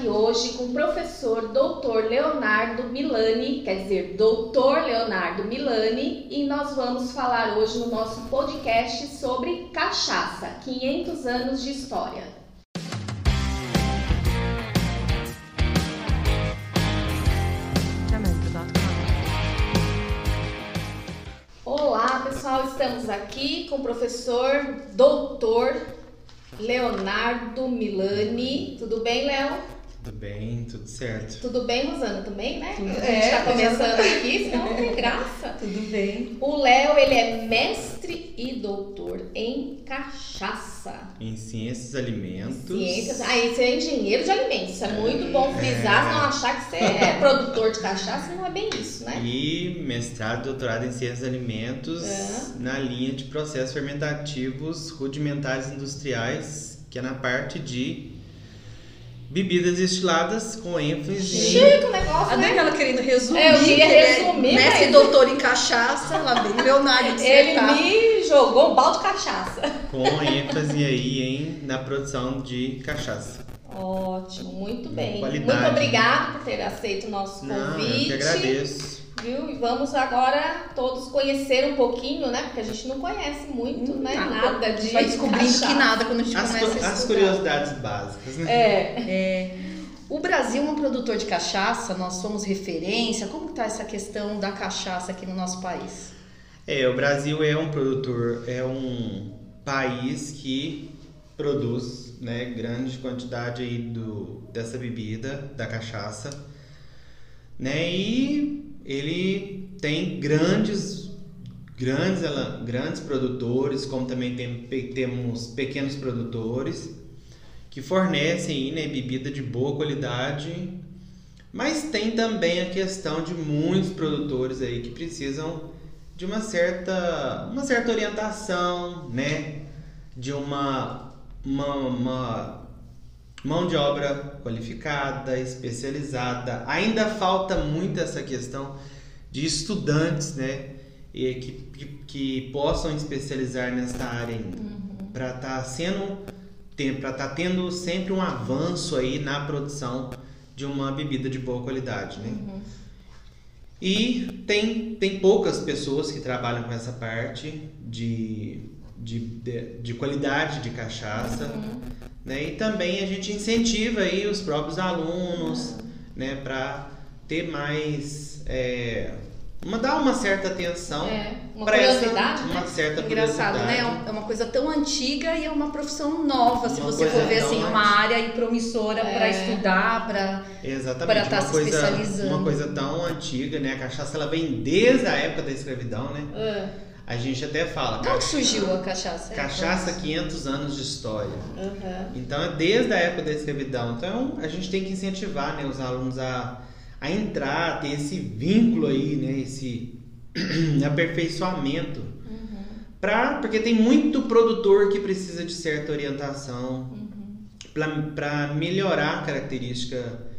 aqui hoje com o professor Dr. Leonardo Milani, quer dizer, Dr. Leonardo Milani, e nós vamos falar hoje no nosso podcast sobre cachaça, 500 anos de história. Olá, pessoal, estamos aqui com o professor Dr. Leonardo Milani. Tudo bem, Léo? Tudo bem, tudo certo. Tudo bem, Rosana, também, né? Tudo a gente tá começando aqui, senão não tem graça. Tudo bem. O Léo, ele é mestre e doutor em cachaça. Em ciências alimentos. Ciências. Ah, você é engenheiro de alimentos. Isso é muito bom frisar, é. não achar que você é produtor de cachaça, não é bem isso, né? E mestrado, doutorado em ciências alimentos é. na linha de processos fermentativos rudimentares industriais, que é na parte de bebidas destiladas com ênfase Chique em... o negócio, A né? Daniela querendo resumir. É, eu queria é resumir. Mestre mas... doutor em cachaça, lá vem Leonardo Ele me jogou um balde de cachaça. Com ênfase aí em, na produção de cachaça. Ótimo, muito bem. Qualidade. Muito obrigado por ter aceito o nosso Não, convite. Eu que agradeço. Viu? E vamos agora todos conhecer um pouquinho, né? Porque a gente não conhece muito, né? Nada, nada de. Vai descobrindo que nada quando a gente as, começa a As curiosidades básicas, né? É. é. O Brasil é um produtor de cachaça, nós somos referência. Como está essa questão da cachaça aqui no nosso país? É, o Brasil é um produtor, é um país que produz né, grande quantidade aí do, dessa bebida, da cachaça. Né, e ele tem grandes grandes grandes produtores, como também tem, temos pequenos produtores que fornecem né, bebida de boa qualidade, mas tem também a questão de muitos produtores aí que precisam de uma certa uma certa orientação, né, de uma, uma, uma mão de obra qualificada, especializada. Ainda falta muito essa questão de estudantes, né? E que, que, que possam especializar nessa área uhum. para estar tá sendo para estar tá tendo sempre um avanço aí na produção de uma bebida de boa qualidade, né? Uhum. E tem, tem poucas pessoas que trabalham com essa parte de, de, de, de qualidade de cachaça. Uhum. Né? E também a gente incentiva aí os próprios alunos né, para ter mais. É, uma, dar uma certa atenção. É, uma curiosidade. Essa, uma né? certa Engraçado, né? É uma coisa tão antiga e é uma profissão nova, se você for ver assim, uma área aí promissora é. para estudar, para Exatamente. estar tá se coisa, especializando. Uma coisa tão antiga, né? A cachaça ela vem desde a época da escravidão, né? É. A gente até fala. Como surgiu a cachaça? Cachaça, 500 anos de história. Uhum. Então, é desde a época da escravidão. Então, a gente tem que incentivar né, os alunos a, a entrar, a ter esse vínculo aí, né, esse aperfeiçoamento. Uhum. Pra, porque tem muito produtor que precisa de certa orientação uhum. para melhorar a característica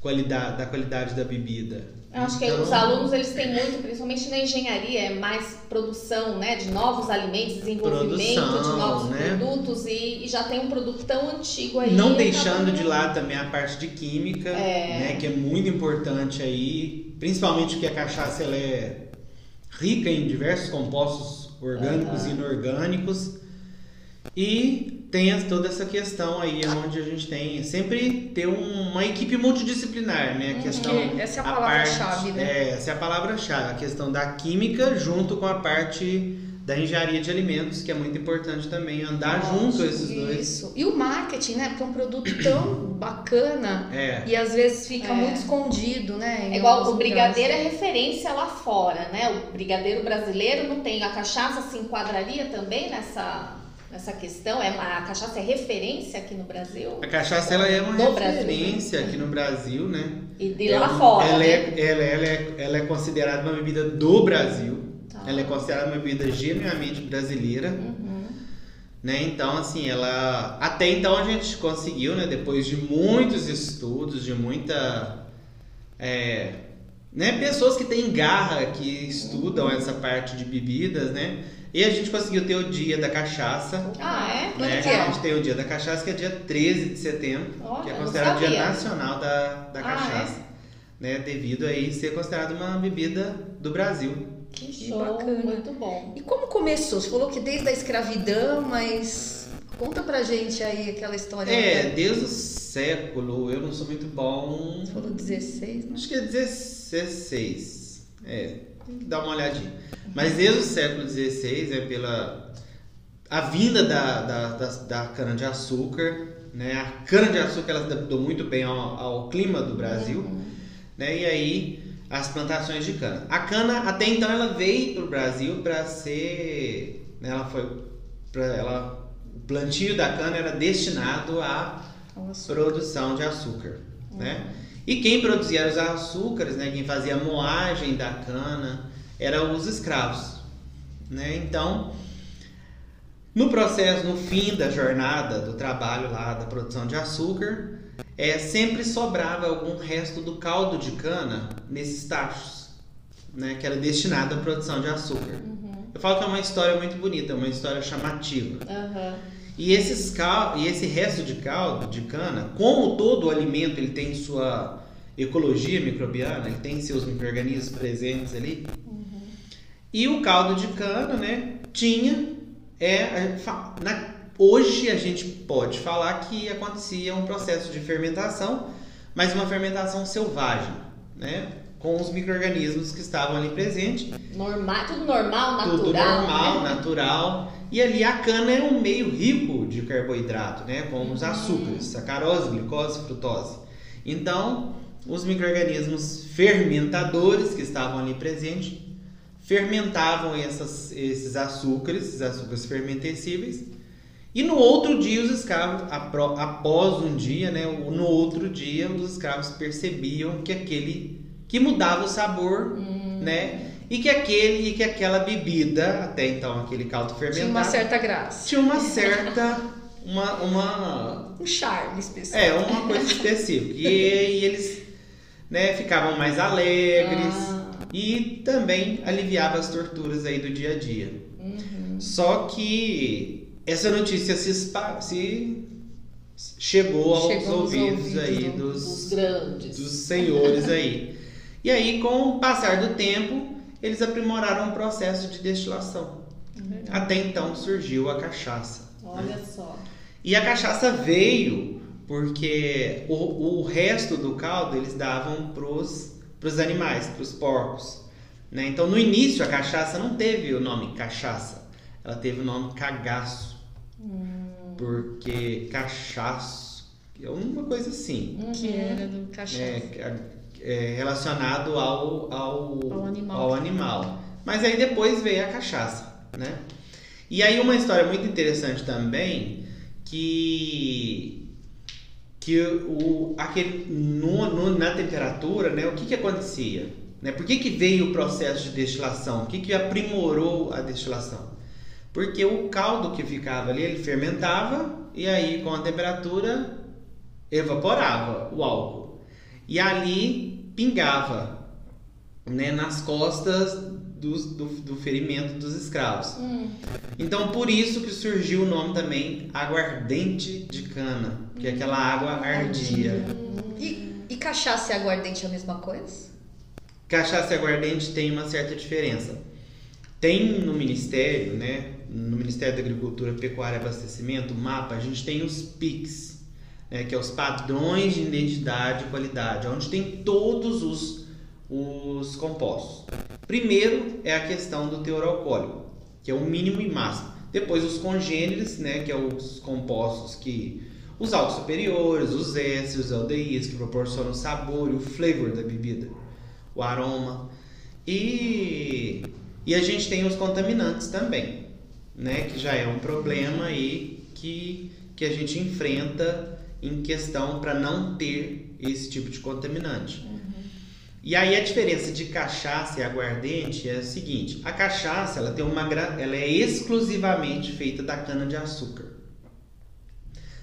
qualidade, da qualidade da bebida. Eu acho então, que os alunos eles têm muito, principalmente na engenharia, é mais produção, né, de novos alimentos, desenvolvimento produção, de novos né? produtos e, e, já tem um produto tão antigo aí. Não deixando de lado também a parte de química, é. né, que é muito importante aí, principalmente porque a cachaça ela é rica em diversos compostos orgânicos uhum. e inorgânicos e tem toda essa questão aí onde a gente tem sempre ter uma equipe multidisciplinar, né? A questão essa é a palavra-chave, né? É, essa é a palavra-chave, a questão da química junto com a parte da engenharia de alimentos, que é muito importante também andar Nossa, junto esses isso. dois. Isso. E o marketing, né? Porque é um produto tão bacana é. e às vezes fica é. muito escondido, né? É igual o brigadeiro é referência lá fora, né? O brigadeiro brasileiro não tem a cachaça se enquadraria também nessa essa questão? É, a cachaça é referência aqui no Brasil? A cachaça ela é uma no referência Brasil. aqui no Brasil, né? E de lá é, fora. Ela, né? é, ela, ela, é, ela é considerada uma bebida do Brasil. Tá. Ela é considerada uma bebida genuinamente brasileira. Uhum. Né? Então, assim, ela. Até então a gente conseguiu, né? Depois de muitos estudos, de muita. É, né? Pessoas que têm garra, que estudam essa parte de bebidas, né? E a gente conseguiu ter o dia da cachaça. Ah, é? Né? Que é? A gente tem o dia da cachaça, que é dia 13 de setembro, Olha, que é considerado o dia nacional da, da Ah, cachaça. Né? Devido aí ser considerado uma bebida do Brasil. Que Que show, bacana. muito bom. E como começou? Você falou que desde a escravidão, mas conta pra gente aí aquela história. É, né? desde o século, eu não sou muito bom. Você falou 16, né? Acho que é 16. É, tem que dar uma olhadinha. Mas desde o século XVI, é pela a vinda da, da, da, da cana-de-açúcar, né? A cana-de-açúcar ela se adaptou muito bem ao, ao clima do Brasil, né? E aí as plantações de cana. A cana até então ela veio para o Brasil para ser, né? Ela foi para ela o plantio da cana era destinado açúcar. produção de açúcar, né? E quem produzia os açúcares, né, quem fazia a moagem da cana, eram os escravos, né? Então, no processo, no fim da jornada do trabalho lá da produção de açúcar, é, sempre sobrava algum resto do caldo de cana nesses tachos, né, que era destinado à produção de açúcar. Eu falo que é uma história muito bonita, é uma história chamativa. Aham. E, esses cal... e esse resto de caldo de cana, como todo o alimento ele tem sua ecologia microbiana, ele tem seus micro-organismos presentes ali. E o caldo de cana, né, tinha. É, na- hoje a gente pode falar que acontecia um processo de fermentação, mas uma fermentação selvagem, né? Com os micro-organismos que estavam ali presentes Normal, tudo normal, natural. tudo normal, né? natural. E ali a cana é um meio rico de carboidrato, né? Com os açúcares, sacarose, glicose, frutose. Então, os micro-organismos fermentadores que estavam ali presentes fermentavam essas- esses açúcares, esses açúcares fermentescíveis. E no outro dia os escravos, após um dia, né, no outro dia os escravos percebiam que aquele que mudava o sabor, né, e que aquele e que aquela bebida, até então aquele caldo fermentado, Tinha uma certa graça. tinha uma certa uma, uma Um charme especial. é uma coisa específica. E, e eles, né, ficavam mais alegres Ah. e também aliviava as torturas aí do dia a dia. Uhum. Só que essa notícia se, se chegou aos Chegou ouvidos, ouvidos aí do- Os dos, grandes. dos senhores aí. E aí, com o passar do tempo, eles aprimoraram o processo de destilação. Até então surgiu a cachaça. Olha só. E a cachaça veio porque o, o resto do caldo eles davam pros, pros animais, pros porcos. Né? Então no início a cachaça não teve o nome cachaça, ela teve o nome cagaço. Porque cachaço é uma coisa assim. Que era do cachaça. É, é relacionado ao, ao, Ao animal. ao animal. Mas aí depois veio a cachaça, né? E aí uma história muito interessante também que que o aquele no, no- na temperatura, né? O que que acontecia? Né? Por que, que veio o processo de destilação? O que que aprimorou a destilação? Porque o caldo que ficava ali, ele fermentava e aí com a temperatura evaporava o álcool. E ali pingava né, nas costas dos- do, do ferimento dos escravos. Hum. Então, por isso que surgiu o nome também aguardente de cana, que é aquela água ardia. E, e cachaça e aguardente é a mesma coisa? Cachaça e aguardente tem uma certa diferença. Tem no Ministério, né, no Ministério da Agricultura, Pecuária e Abastecimento, o mapa, a gente tem os PICs, né, que é os padrões de identidade e qualidade, onde tem todos os, os compostos. Primeiro é a questão do teor alcoólico, que é o mínimo e máximo. Depois os congêneres, né, que é os compostos que os altos superiores, os ésteres, os aldeídos, que proporcionam o sabor e o flavor da bebida, o aroma. E, e a gente tem os contaminantes também, né, que já é um problema aí que, que a gente enfrenta em questão para não ter esse tipo de contaminante. E aí a diferença de cachaça e aguardente é o seguinte: a cachaça ela tem uma ela é exclusivamente feita da cana de açúcar.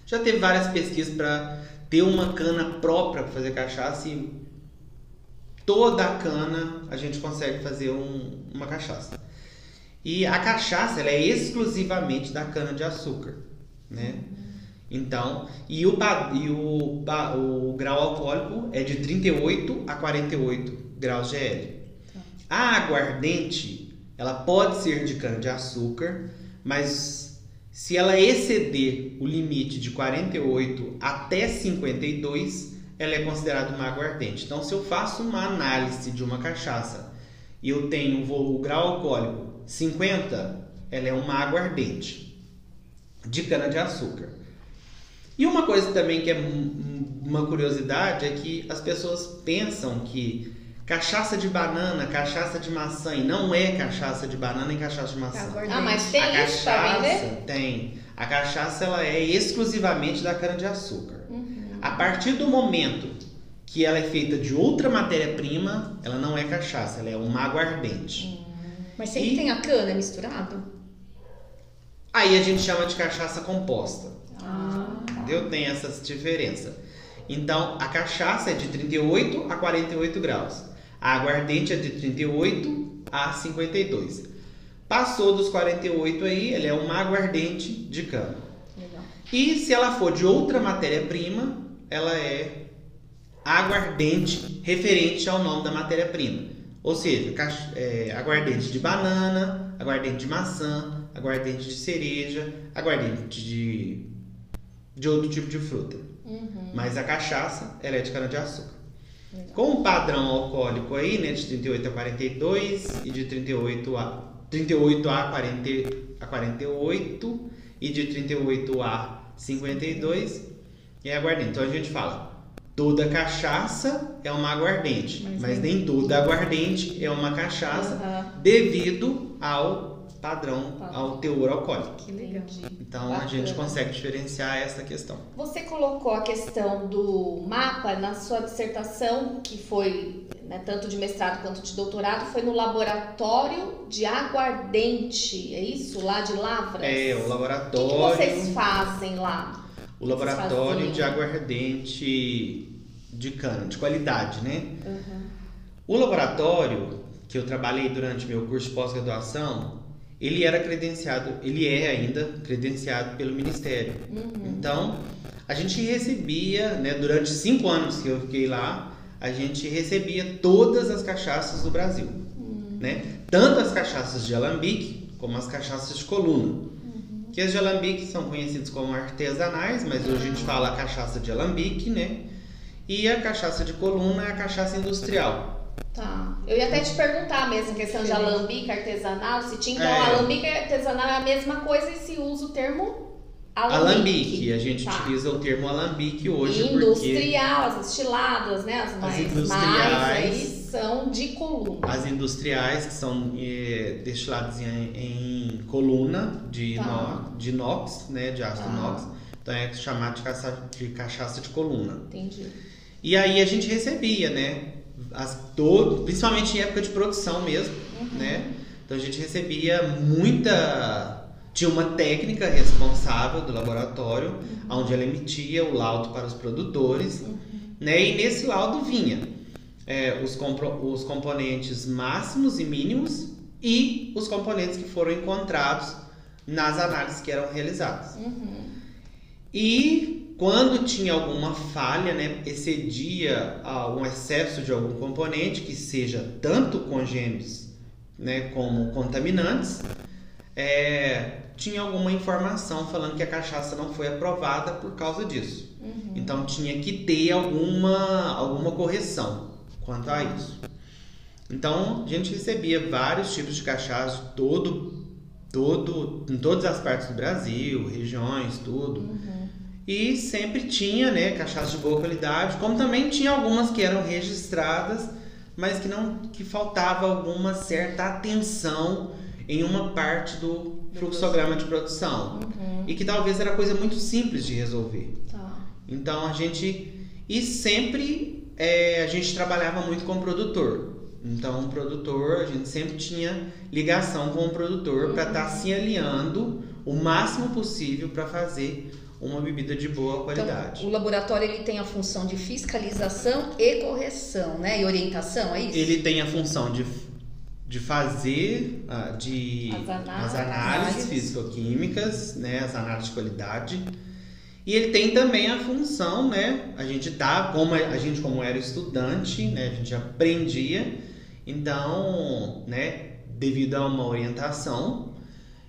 Já teve várias pesquisas para ter uma cana própria para fazer cachaça e toda a cana a gente consegue fazer um- uma cachaça. E a cachaça ela é exclusivamente da cana de açúcar, né? Então, e o, e o, o grau alcoólico é de 38 a 48 graus GL. A aguardente, ela pode ser de cana de açúcar, mas se ela exceder o limite de 48 até 52, ela é considerada uma aguardente. Então, se eu faço uma análise de uma cachaça e eu tenho o grau alcoólico 50, ela é uma aguardente de cana de açúcar. E uma coisa também que é uma curiosidade é que as pessoas pensam que cachaça de banana, cachaça de maçã, e não é cachaça de banana e cachaça de maçã. Ah, mas tem a isso cachaça, vender? Tem. A cachaça ela é exclusivamente da cana de açúcar. Uhum. A partir do momento que ela é feita de outra matéria-prima, ela não é cachaça, ela é uma aguardente. Uhum. Mas sempre e... tem a cana misturado? Aí a gente chama de cachaça composta. Ah. Entendeu? Tem essa diferença. Então, a cachaça é de 38 a 48 graus. A aguardente é de 38 a 52. Passou dos 48 aí, ela é uma aguardente de cana. Legal. E se ela for de outra matéria-prima, ela é aguardente referente ao nome da matéria-prima. Ou seja, é, aguardente de banana, aguardente de maçã, aguardente de cereja, aguardente de de outro tipo de fruta. Uhum. Mas a cachaça, ela é de cana-de-açúcar. Com o padrão alcoólico aí, né, de 38 a 42 e de 38 a 38 a 40 a 48 e de 38 a 52 é aguardente. Então a gente fala, toda cachaça é uma aguardente, mas, mas nem toda aguardente é uma cachaça uhum. devido ao padrão ao teor alcoólico. Que legal. Então Bacana. a gente consegue diferenciar essa questão. Você colocou a questão do mapa na sua dissertação, que foi né, tanto de mestrado quanto de doutorado, foi no laboratório de aguardente, é isso? Lá de Lavras? É, o laboratório. O que, que vocês fazem lá? O laboratório de aguardente de cana, de qualidade, né? Uhum. O laboratório que eu trabalhei durante meu curso de pós-graduação, ele era credenciado, ele é ainda credenciado pelo Ministério. Uhum. Então, a gente recebia, né, durante cinco anos que eu fiquei lá, a gente recebia todas as cachaças do Brasil, uhum. né? Tanto as cachaças de alambique como as cachaças de coluna. Uhum. Que as de alambique são conhecidas como artesanais, mas hoje a gente fala cachaça de alambique, né? E a cachaça de coluna é a cachaça industrial. Tá. Eu ia até te perguntar mesmo, questão de alambique artesanal, se tinha. Então, é. alambique artesanal é a mesma coisa e se usa o termo alambique. Alambique. A gente tá. utiliza o termo alambique hoje. Industrial, porque... as estiladas, né? As, mais, as industriais. Mais são de coluna. As industriais, que são é, destiladas em, em, coluna de, tá. no, de inox, né? De aço tá. inox. Então é chamado de cachaça, de cachaça de coluna. Entendi. E aí a gente recebia, né? As, todo, principalmente em época de produção mesmo, uhum. né? Então a gente recebia muita. Tinha uma técnica responsável do laboratório, uhum. onde ela emitia o laudo para os produtores, uhum. né? E nesse laudo vinha é, os, os componentes máximos e mínimos e os componentes que foram encontrados nas análises que eram realizadas. Uhum. E quando tinha alguma falha, né, excedia um excesso de algum componente, que seja tanto congêneres né, como contaminantes, é, tinha alguma informação falando que a cachaça não foi aprovada por causa disso. Uhum. Então tinha que ter alguma, alguma correção quanto a isso. Então a gente recebia vários tipos de cachaça, todo, todo, em todas as partes do Brasil, regiões, tudo. Uhum. E sempre tinha, né, cachaças de boa qualidade, como também tinha algumas que eram registradas, mas que não que faltava alguma certa atenção em uma parte do fluxograma de produção. Uhum. E que talvez era coisa muito simples de resolver. Tá. Então a gente. E sempre é, a gente trabalhava muito com o produtor. Então o produtor, a gente sempre tinha ligação com o produtor uhum. para estar tá se alinhando o máximo possível para fazer uma bebida de boa qualidade. Então, o laboratório ele tem a função de fiscalização e correção, né? E orientação, é isso? Ele tem a função de de fazer uh, de as análises, as análises físico-químicas, né, as análises de qualidade. E ele tem também a função, né, a gente tá como a gente como era estudante, né, a gente aprendia, então, né, devido a uma orientação,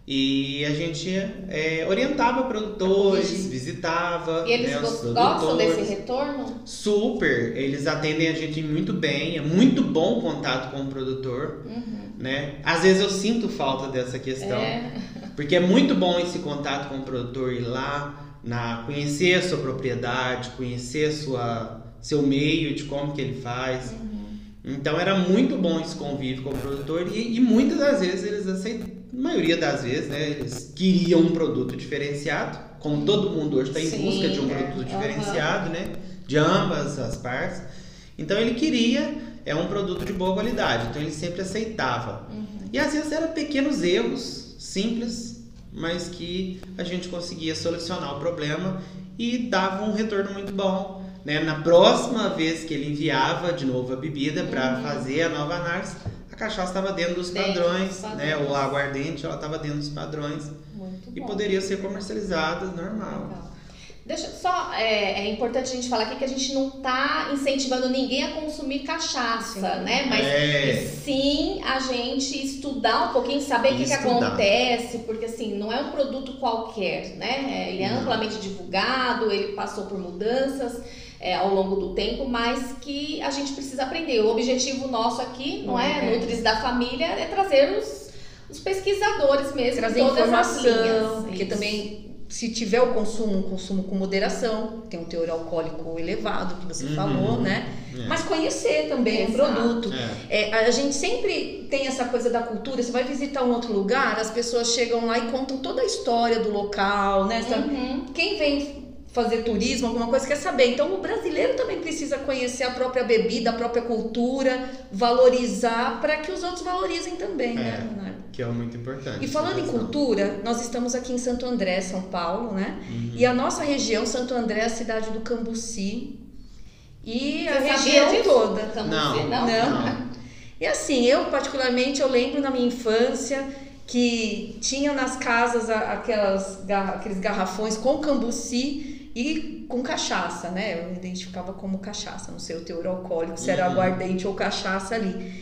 e a gente é, orientava produtores, visitava. E eles né, gostam desse retorno? Super, eles atendem a gente muito bem, é muito bom o contato com o produtor. Uhum. Né? Às vezes eu sinto falta dessa questão, é. porque é muito bom esse contato com o produtor ir lá, na, conhecer a sua propriedade, conhecer sua, seu meio, de como que ele faz. Uhum. Então era muito bom esse convívio com o produtor e, e muitas das vezes eles aceitam maioria das vezes, né, eles queriam um produto diferenciado, como todo mundo hoje está em Sim, busca de um é. produto diferenciado, uhum. né, de ambas as partes. Então ele queria é um produto de boa qualidade, então ele sempre aceitava. Uhum. E às vezes eram pequenos erros, simples, mas que a gente conseguia solucionar o problema e dava um retorno muito bom. Né? Na próxima vez que ele enviava de novo a bebida para uhum. fazer a nova análise, a cachaça estava dentro dos dentro padrões, dos padrões, né? O aguardente ela estava dentro dos padrões Muito e bom. poderia ser comercializada normal. Legal. Deixa só é, é, importante a gente falar aqui que a gente não está incentivando ninguém a consumir cachaça, sim. né? Mas é. sim a gente estudar um pouquinho, saber o que, que, acontece, porque assim não é um produto qualquer, né? É, ele é amplamente divulgado, ele passou por mudanças é, ao longo do tempo, mas que a gente precisa aprender. O objetivo nosso aqui, não é, é. Nutris da Família, é trazer os, os pesquisadores mesmo, trazer todas informação, as linhas. porque Isso. também se tiver o consumo, um consumo com moderação, tem um teor alcoólico elevado, que você uhum. falou, né? É. Mas conhecer também o produto. É. É, a gente sempre tem essa coisa da cultura, você vai visitar um outro lugar, as pessoas chegam lá e contam toda a história do local, né? Uhum. Quem vem fazer turismo, alguma coisa, quer saber. Então o brasileiro também precisa conhecer a própria bebida, a própria cultura, valorizar para que os outros valorizem também, né, é, né, Leonardo? Que é muito importante. E falando em cultura, nós estamos aqui em Santo André, São Paulo, né? Uhum. E a nossa região, Santo André, é a cidade do Cambuci. E Você a região toda. Cambuci, não, não, não. não. E assim, eu particularmente, eu lembro na minha infância que tinha nas casas aquelas, aqueles garrafões com cambuci e com cachaça, né? Eu identificava como cachaça, não sei o teor alcoólico, se era uhum. aguardente ou cachaça ali.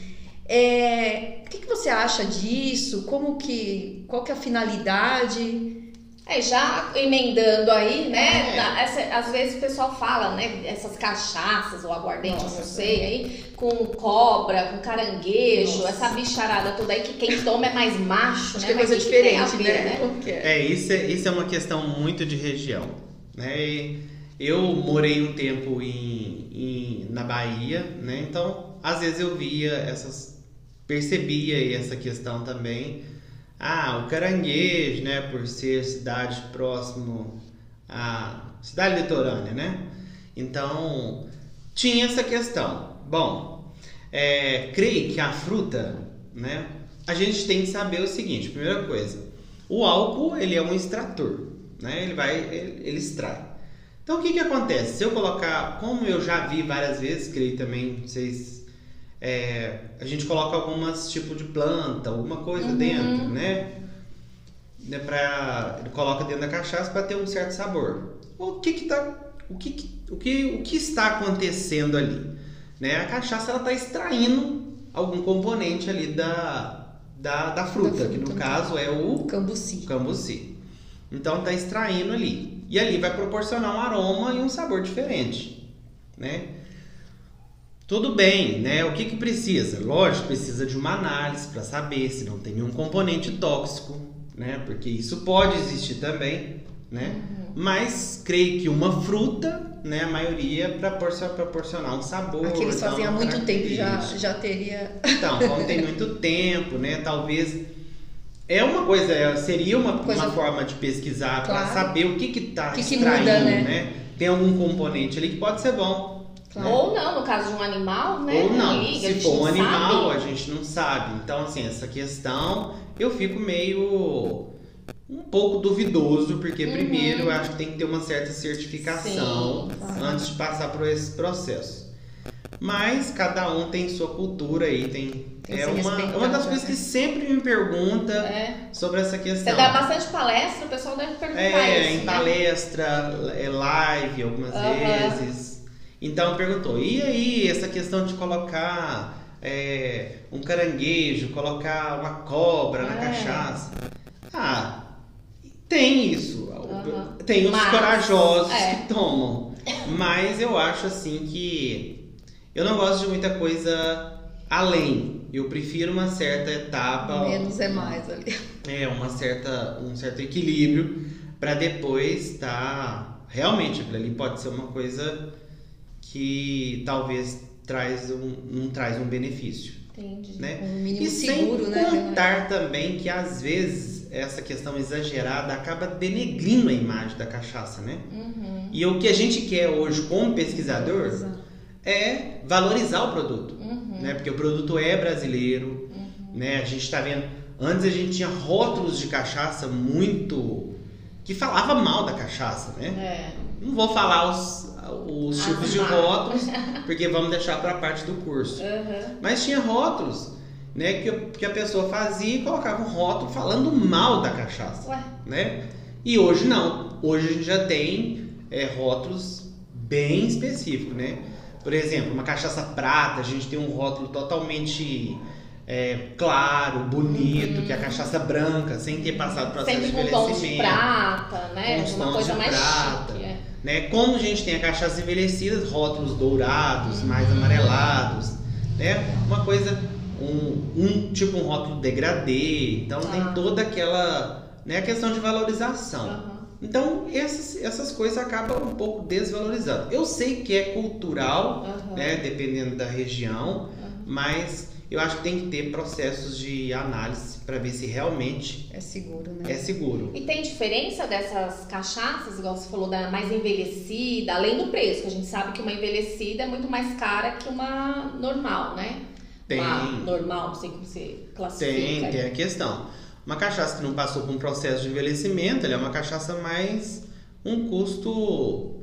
É, o que, que você acha disso? Como que, qual que é a finalidade? É, já emendando aí, né? É. Essa, às vezes o pessoal fala, né? Essas cachaças ou aguardente, Nossa, não sei, aí, com cobra, com caranguejo, Nossa. essa bicharada toda aí que quem toma é mais macho, Acho né? Que é coisa diferente, ver, né? né? É, isso é, isso é uma questão muito de região. Né? Eu morei um tempo em, em, na Bahia, né? então às vezes eu via essas, percebia essa questão também. Ah, o Caranguejo, né, por ser cidade próximo à cidade litorânea, né? Então tinha essa questão. Bom, é, creio que a fruta, né? A gente tem que saber o seguinte: primeira coisa, o álcool ele é um extrator né? Ele vai, ele, ele extrai. Então o que que acontece? Se eu colocar, como eu já vi várias vezes, creio também, vocês, é, a gente coloca algumas tipo de planta, alguma coisa uhum. dentro, né? né pra, ele coloca dentro da cachaça para ter um certo sabor. O que que tá, o que, o que, o que está acontecendo ali? Né? A cachaça ela está extraindo algum componente ali da, da, da fruta, da fruta que no caso é o cambuci. cambuci. Então está extraindo ali. E ali vai proporcionar um aroma e um sabor diferente, né? Tudo bem, né? O que, que precisa? Lógico, precisa de uma análise para saber se não tem nenhum componente tóxico, né? Porque isso pode existir também, né? Uhum. Mas creio que uma fruta, né? A maioria proporciona, proporcionar um sabor. Aqui eles faziam há muito tempo já, já teria. Então, como tem muito tempo, né? Talvez é uma coisa, é, seria uma, coisa... uma forma de pesquisar claro. para saber o que que está que extraindo, que muda, né? né? Tem algum componente ali que pode ser bom. Claro. Ou não, no caso de um animal, né? Ou não, se for um animal, sabe. a gente não sabe. Então, assim, essa questão eu fico meio um pouco duvidoso, porque uhum. primeiro eu acho que tem que ter uma certa certificação Sim, antes de passar por esse processo. Mas cada um tem sua cultura aí, tem. tem é uma, uma das coisas que né? sempre me pergunta é. sobre essa questão. Você dá bastante palestra, o pessoal deve perguntar é, isso. em né? palestra, é live algumas uhum. vezes. Então perguntou, e aí essa questão de colocar é, um caranguejo, colocar uma cobra na é. cachaça? Ah, tem isso. Uhum. Tem os Mas, corajosos é. que tomam. Mas eu acho assim que eu não gosto de muita coisa além. Eu prefiro uma certa etapa. Menos é mais ali. É, uma certa, um certo equilíbrio para depois tá. Realmente, aquilo ali pode ser uma coisa que talvez traz um, não traz um benefício. Entendi. Né? Um mínimo e seguro, sem né? contar também que às vezes essa questão exagerada acaba denegrindo a imagem da cachaça, né? Uhum. E o que a gente quer hoje como pesquisador Exato. É valorizar o produto, uhum. né? Porque o produto é brasileiro, uhum. né? A gente está vendo antes a gente tinha rótulos de cachaça muito que falava mal da cachaça, né? É. Não vou falar os, os tipos de rótulos, porque vamos deixar para a parte do curso. Uhum. Mas tinha rótulos né, que, que a pessoa fazia e colocava um rótulo falando mal da cachaça. Ué. Né? E hoje não. Hoje a gente já tem é, rótulos bem específicos, né? Por exemplo, uma cachaça prata, a gente tem um rótulo totalmente é, claro, bonito, uhum. que é a cachaça branca, sem ter passado processo Sempre de envelhecimento. Com de prata, né? Com uma coisa mais prata, chique, é. né? Como a gente tem a cachaça envelhecida, rótulos dourados, uhum. mais amarelados, né? Uma coisa um, um tipo um rótulo degradê, então ah. tem toda aquela né, questão de valorização. Uhum. Então essas, essas coisas acabam um pouco desvalorizando. Eu sei que é cultural, uhum. né, dependendo da região, mas eu acho que tem que ter processos de análise para ver se realmente é seguro, né? É seguro. E tem diferença dessas cachaças, igual você falou, da mais envelhecida, além do preço, que a gente sabe que uma envelhecida é muito mais cara que uma normal, né? Tem. Uma normal, não sei como você classifica. Tem, tem a questão. Uma cachaça que não passou por um processo de envelhecimento, ela é uma cachaça mais um custo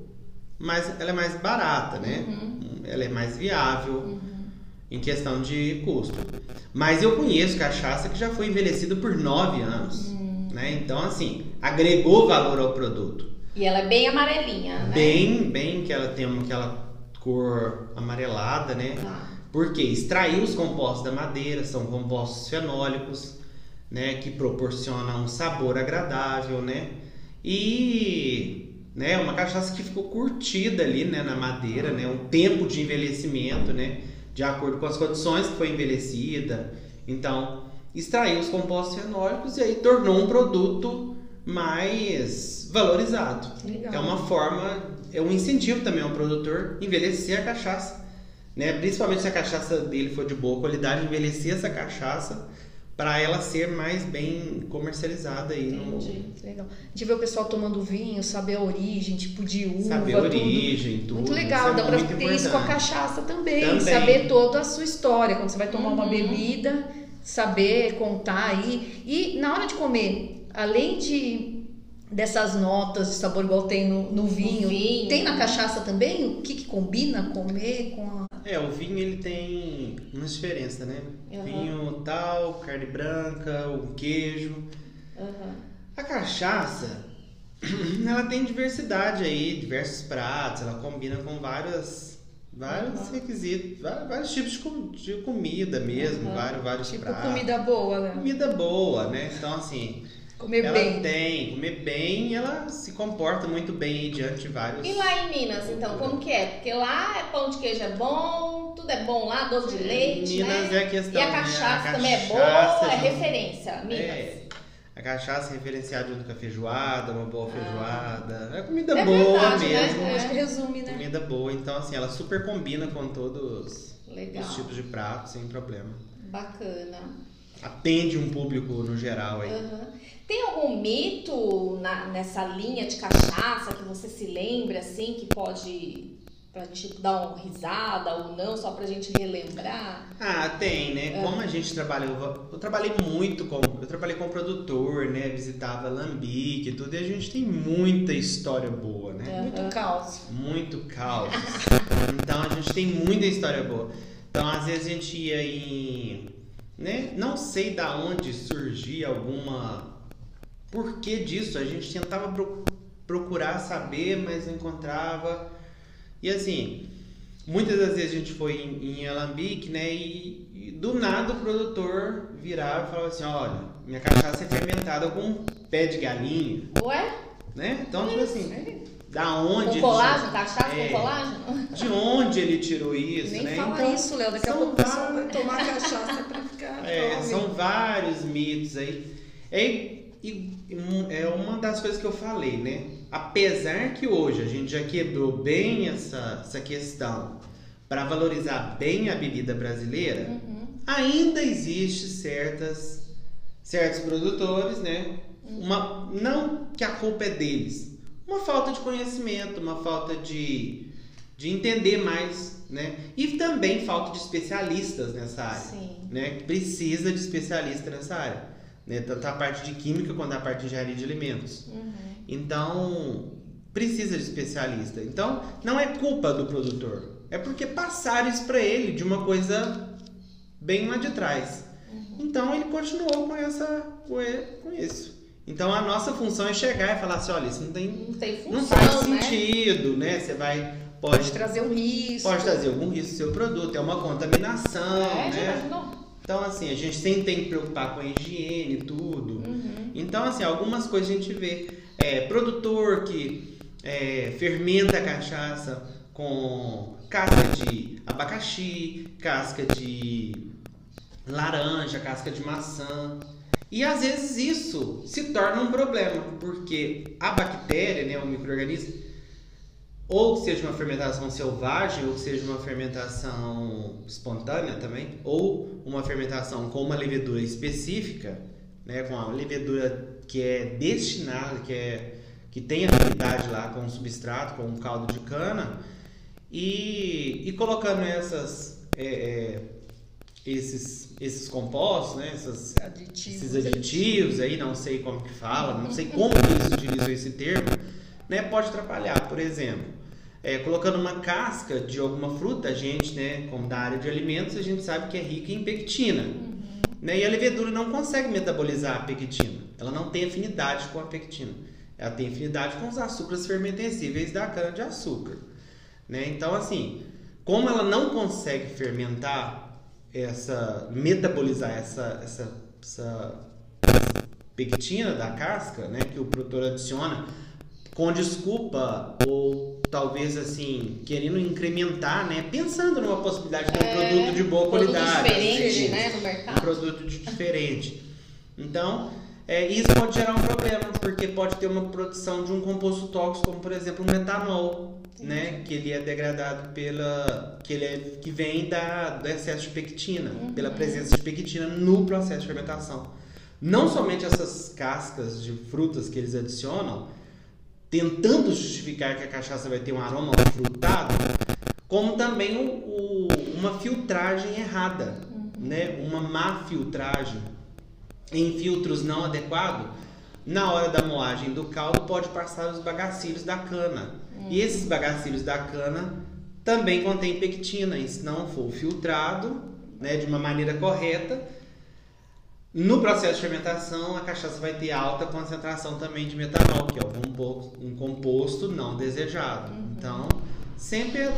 mais ela é mais barata, né? Uhum. Ela é mais viável uhum. em questão de custo. Mas eu conheço cachaça que já foi envelhecida por nove anos, uhum. né? Então assim agregou valor ao produto. E ela é bem amarelinha, né? Bem, bem que ela tem uma aquela cor amarelada, né? Ah. Porque extrair os compostos da madeira são compostos fenólicos, né, que proporcionam um sabor agradável, né? E né, uma cachaça que ficou curtida ali, né, na madeira, né, um tempo de envelhecimento, né, de acordo com as condições que foi envelhecida. Então, extraiu os compostos fenólicos e aí tornou um produto mais valorizado. Legal. É uma forma, é um incentivo também ao produtor envelhecer a cachaça né? Principalmente se a cachaça dele for de boa qualidade, envelhecer essa cachaça para ela ser mais bem comercializada aí Entendi. no legal. De ver o pessoal tomando vinho, saber a origem, tipo de uva, saber a origem, tudo. Muito legal, isso é dá para ter isso com a cachaça também, também, saber toda a sua história quando você vai tomar uhum. uma bebida, saber contar aí e na hora de comer, além de dessas notas de sabor igual tem no, no vinho, vinho, tem na cachaça também? O que, que combina comer com a é, o vinho ele tem uma diferença, né? Uhum. Vinho tal, carne branca, o queijo. Uhum. A cachaça, ela tem diversidade aí, diversos pratos, ela combina com várias, vários uhum. requisitos, vários, vários, tipos de, de comida mesmo, vários, vários tipo pratos. comida boa, né? Comida boa, né? Então assim, Comer ela bem. tem, comer bem e ela se comporta muito bem diante de vários. E lá em Minas, então, como que é? Porque lá é pão de queijo é bom, tudo é bom lá, doce de leite. Minas né? é a questão. E a né? cachaça, a cachaça também é boa, é referência. Minas. É. A cachaça é referenciada junto com a feijoada, uma boa feijoada. É comida É boa verdade, né? mesmo. É. Acho que resume, né? Comida boa. Então, assim, ela super combina com todos Legal. os tipos de pratos, sem problema. Bacana. Atende um público no geral aí. Uhum. Tem algum mito na, nessa linha de cachaça que você se lembra, assim, que pode Pra gente dar uma risada ou não, só pra gente relembrar? Ah, tem, né? É. Como a gente trabalhou, eu trabalhei muito com, eu trabalhei com produtor, né? Visitava Lambique e tudo, e a gente tem muita história boa, né? Uhum. Muito caos. Muito caos. então a gente tem muita história boa. Então às vezes a gente ia em, né? Não sei da onde surgia alguma porquê disso, a gente tentava procurar saber, mas não encontrava. E assim, muitas das vezes a gente foi em, em Alambique, né? E, e, do nada o produtor virava e falava assim, olha, minha cachaça é fermentada com pé de galinha. Ué? Né? Então, tipo assim, da onde... Com colágeno? Cachaça é, com colágeno? De onde ele tirou isso, Nem né? fala então, isso, Léo. Daqui a pouco pessoal vai tomar cachaça pra ficar... É, são vários mitos aí. É, é uma das coisas que eu falei, né? Apesar que hoje a gente já quebrou bem essa, essa questão para valorizar bem a bebida brasileira, uhum. ainda existe certas certos produtores, né? Uhum. Uma, não que a culpa é deles, uma falta de conhecimento, uma falta de, de entender mais, né? E também falta de especialistas nessa área, Sim. né? Precisa de especialista nessa área né? tanto a parte de química quanto a parte de engenharia de alimentos. Uhum. Então, precisa de especialista. Então, não é culpa do produtor, é porque passaram isso para ele de uma coisa bem lá de trás. Uhum. Então, ele continuou com, essa, com isso. Então, a nossa função é chegar e falar assim: olha, isso não tem, não, tem função, não faz né? sentido, né? Você vai. Pode, pode trazer um risco. Pode trazer algum risco no seu produto, é uma contaminação. É, né? Já então, assim, a gente sempre tem que preocupar com a higiene e tudo. Uhum. Então, assim, algumas coisas a gente vê. É, produtor que é, fermenta a cachaça com casca de abacaxi, casca de laranja, casca de maçã. E às vezes isso se torna um problema, porque a bactéria, né, o microorganismo, ou que seja uma fermentação selvagem, ou que seja uma fermentação espontânea também, ou uma fermentação com uma levedura específica, né, com uma levedura que é destinada, que, é, que tem afinidade lá com o substrato, com o caldo de cana, e, e colocando essas, é, é, esses, esses compostos, né, essas, aditivos, esses aditivos aí, não sei como que fala, não sei como que eles utilizam esse termo, né, pode atrapalhar. Por exemplo, é, colocando uma casca de alguma fruta, a gente, né, como da área de alimentos, a gente sabe que é rica em pectina. Uhum. Né? E a levedura não consegue metabolizar a pectina. Ela não tem afinidade com a pectina. Ela tem afinidade com os açúcares fermentescíveis da cana-de-açúcar. Né? Então, assim, como ela não consegue fermentar essa, metabolizar essa, essa, essa pectina da casca, né, que o produtor adiciona com desculpa ou talvez assim querendo incrementar, né? Pensando numa possibilidade de um é, produto de boa qualidade, diferente, assim, né, no mercado. Um produto diferente. Então, é, isso pode gerar um problema porque pode ter uma produção de um composto tóxico, como por exemplo o metanol, Sim. né? Que ele é degradado pela que ele é, que vem da do excesso de pectina, uhum. pela presença de pectina no processo de fermentação. Não somente essas cascas de frutas que eles adicionam, tentando justificar que a cachaça vai ter um aroma frutado, como também o, o, uma filtragem errada, uhum. né? uma má filtragem em filtros não adequados. Na hora da moagem do caldo pode passar os bagacilhos da cana. Uhum. E esses bagacilhos da cana também contêm pectina, e se não for filtrado né, de uma maneira correta, no processo de fermentação, a cachaça vai ter alta concentração também de metanol, que é um composto não desejado. Uhum. Então, sempre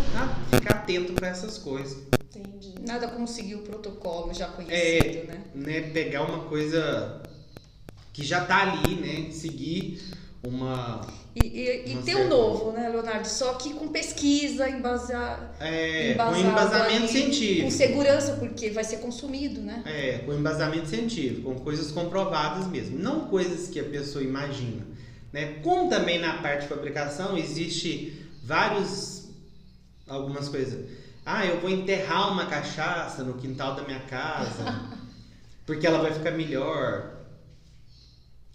ficar atento para essas coisas. Entendi. Nada como seguir o protocolo já conhecido, é, né? né? Pegar uma coisa que já está ali, né? Seguir uma e, e, e ter o um novo, né, Leonardo? Só que com pesquisa, embasar, é, com embasamento ali, científico. Com segurança, porque vai ser consumido, né? É, com embasamento científico, com coisas comprovadas mesmo. Não coisas que a pessoa imagina. Né? Como também na parte de fabricação existe vários. Algumas coisas. Ah, eu vou enterrar uma cachaça no quintal da minha casa, porque ela vai ficar melhor.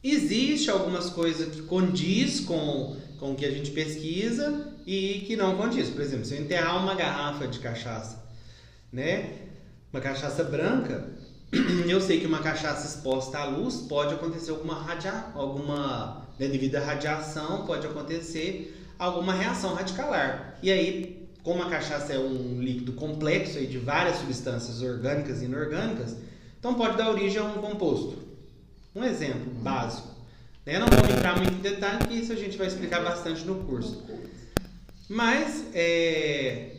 Existe algumas coisas que condiz com, com o que a gente pesquisa e que não condiz. Por exemplo, se eu enterrar uma garrafa de cachaça, né? Uma cachaça branca, eu sei que uma cachaça exposta à luz pode acontecer alguma radia, alguma né, devido à radiação pode acontecer alguma reação radicalar. E aí, como a cachaça é um líquido complexo aí de várias substâncias orgânicas e inorgânicas, então pode dar origem a um composto. Um exemplo básico. Né, não vou entrar muito em detalhe, porque isso a gente vai explicar bastante no curso. Mas é,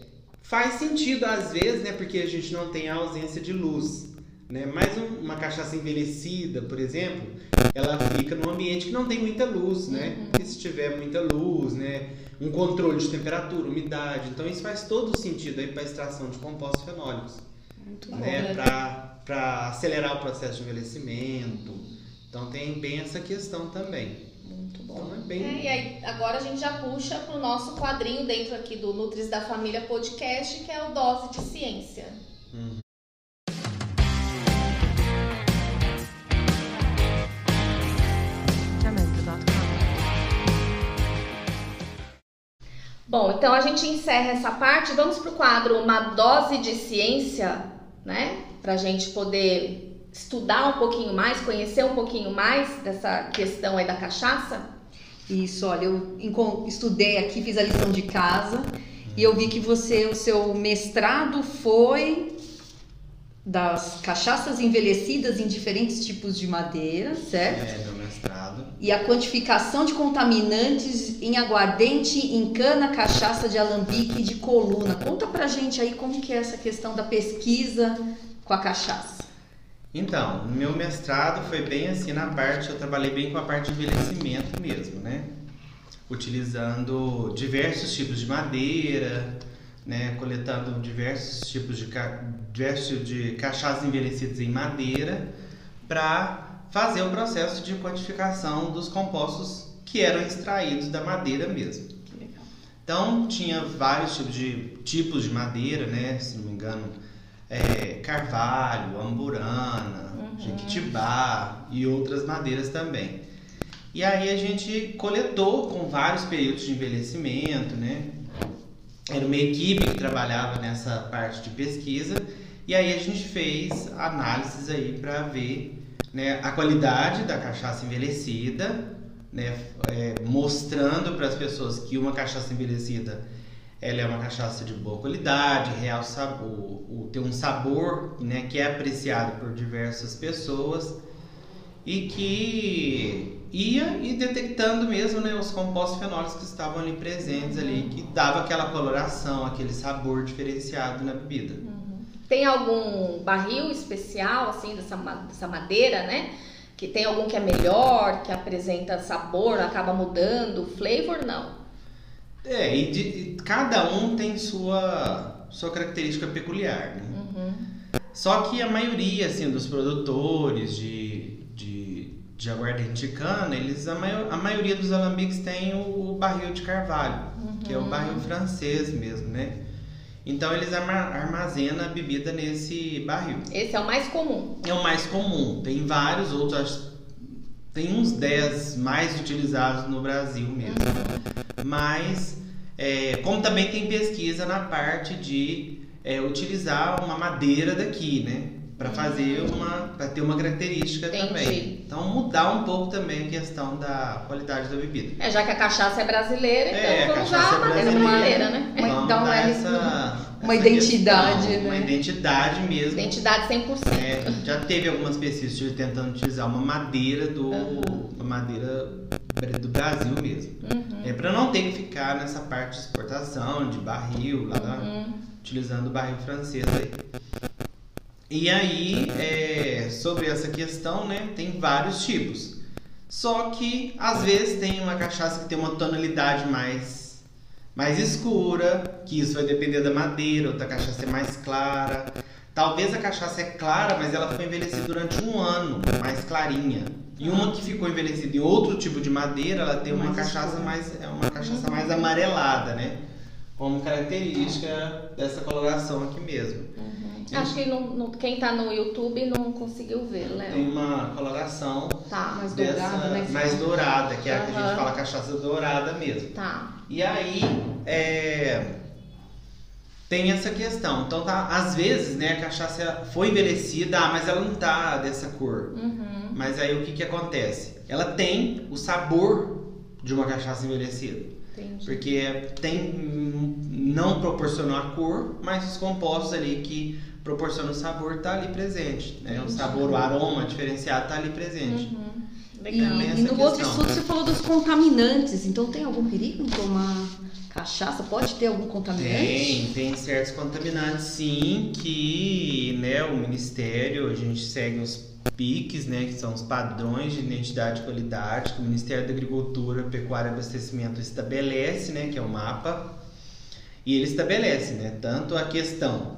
faz sentido às vezes, né, porque a gente não tem a ausência de luz. Né? Mas um, uma cachaça envelhecida, por exemplo, ela fica num ambiente que não tem muita luz, né? Uhum. E se tiver muita luz, né? Um controle de temperatura, umidade. Então isso faz todo sentido aí para a extração de compostos fenólicos. Muito né? Para acelerar o processo de envelhecimento. Então tem bem essa questão também. Muito bom. Então, é bem... É, e aí, agora a gente já puxa para o nosso quadrinho dentro aqui do Nutris da Família Podcast, que é o Dose de Ciência. Uhum. Bom, então a gente encerra essa parte. Vamos para o quadro Uma Dose de Ciência, né? Para a gente poder estudar um pouquinho mais, conhecer um pouquinho mais dessa questão aí da cachaça. Isso, olha, eu estudei aqui, fiz a lição de casa e eu vi que você, o seu mestrado foi das cachaças envelhecidas em diferentes tipos de madeira, certo? É, do mestrado. E a quantificação de contaminantes em aguardente, em cana, cachaça de alambique e de coluna. Conta pra gente aí como que é essa questão da pesquisa com a cachaça. Então, meu mestrado foi bem assim na parte, eu trabalhei bem com a parte de envelhecimento mesmo, né? Utilizando diversos tipos de madeira, né, coletando diversos tipos de, diversos de cachaças envelhecidas em madeira para fazer o processo de quantificação dos compostos que eram extraídos da madeira mesmo. Então tinha vários tipos de, tipos de madeira, né, se não me engano, é, carvalho, amburana, uhum. jequitibá e outras madeiras também. E aí a gente coletou com vários períodos de envelhecimento, né? Era uma equipe que trabalhava nessa parte de pesquisa. E aí a gente fez análises aí para ver né, a qualidade da cachaça envelhecida, né, é, mostrando para as pessoas que uma cachaça envelhecida ela é uma cachaça de boa qualidade, real sabor, o, tem um sabor né, que é apreciado por diversas pessoas e que ia e detectando mesmo né, os compostos fenólicos que estavam ali presentes ali, que dava aquela coloração, aquele sabor diferenciado na bebida. Uhum. Tem algum barril especial assim dessa, dessa madeira, né? Que tem algum que é melhor, que apresenta sabor, acaba mudando, flavor não? É, e, de, e cada um tem sua sua característica peculiar, né? Uhum. Só que a maioria assim dos produtores de de aguardente de cana, eles, a, maior, a maioria dos alambiques tem o, o barril de carvalho, uhum. que é o barril francês mesmo, né? Então eles armazenam a bebida nesse barril. Esse é o mais comum. É o mais comum. Tem vários outros, tem uns 10 mais utilizados no Brasil mesmo. Uhum. Mas, é, como também tem pesquisa na parte de é, utilizar uma madeira daqui, né? Para fazer uma para ter uma característica Entendi. também. Então mudar um pouco também a questão da qualidade da bebida. É, já que a cachaça é brasileira, é, então vamos usar a madeira é madeira, né? Vamos então dar é essa, uma essa identidade, questão, né? Uma identidade mesmo. Identidade 100%. É, já teve algumas pesquisas tentando utilizar uma madeira do uhum. uma madeira do Brasil mesmo. Uhum. É para não ter que ficar nessa parte de exportação, de barril, lá, uhum. utilizando o barril francês aí. E aí, é, sobre essa questão, né, tem vários tipos. Só que às vezes tem uma cachaça que tem uma tonalidade mais, mais escura, que isso vai depender da madeira, outra cachaça é mais clara. Talvez a cachaça é clara, mas ela foi envelhecida durante um ano, mais clarinha. E uma que ficou envelhecida em outro tipo de madeira, ela tem uma cachaça mais é uma cachaça mais amarelada, né? Como característica dessa coloração aqui mesmo. Uhum. Acho que no, no, quem está no YouTube não conseguiu ver, Léo. Tem uma coloração tá. mais dessa, dourada, né? Mais dourada, que é a que a gente fala cachaça dourada mesmo. Tá. E aí, é, tem essa questão. Então, tá, às vezes, né, a cachaça foi envelhecida, ah, mas ela não tá dessa cor. Uhum. Mas aí o que que acontece? Ela tem o sabor de uma cachaça envelhecida. Entendi. Porque tem não proporcionou a cor, mas os compostos ali que proporcionam o sabor tá ali presente, né? O sabor, o aroma diferenciado tá ali presente. Uhum. Legal. E, e no outro estudo você falou dos contaminantes, então tem algum perigo em tomar cachaça? Pode ter algum contaminante? Tem, tem certos contaminantes sim, que né, o Ministério, a gente segue os PICs, né, que são os padrões de identidade e qualidade que o Ministério da Agricultura, Pecuária e Abastecimento estabelece, né, que é o mapa, e ele estabelece, né, tanto a questão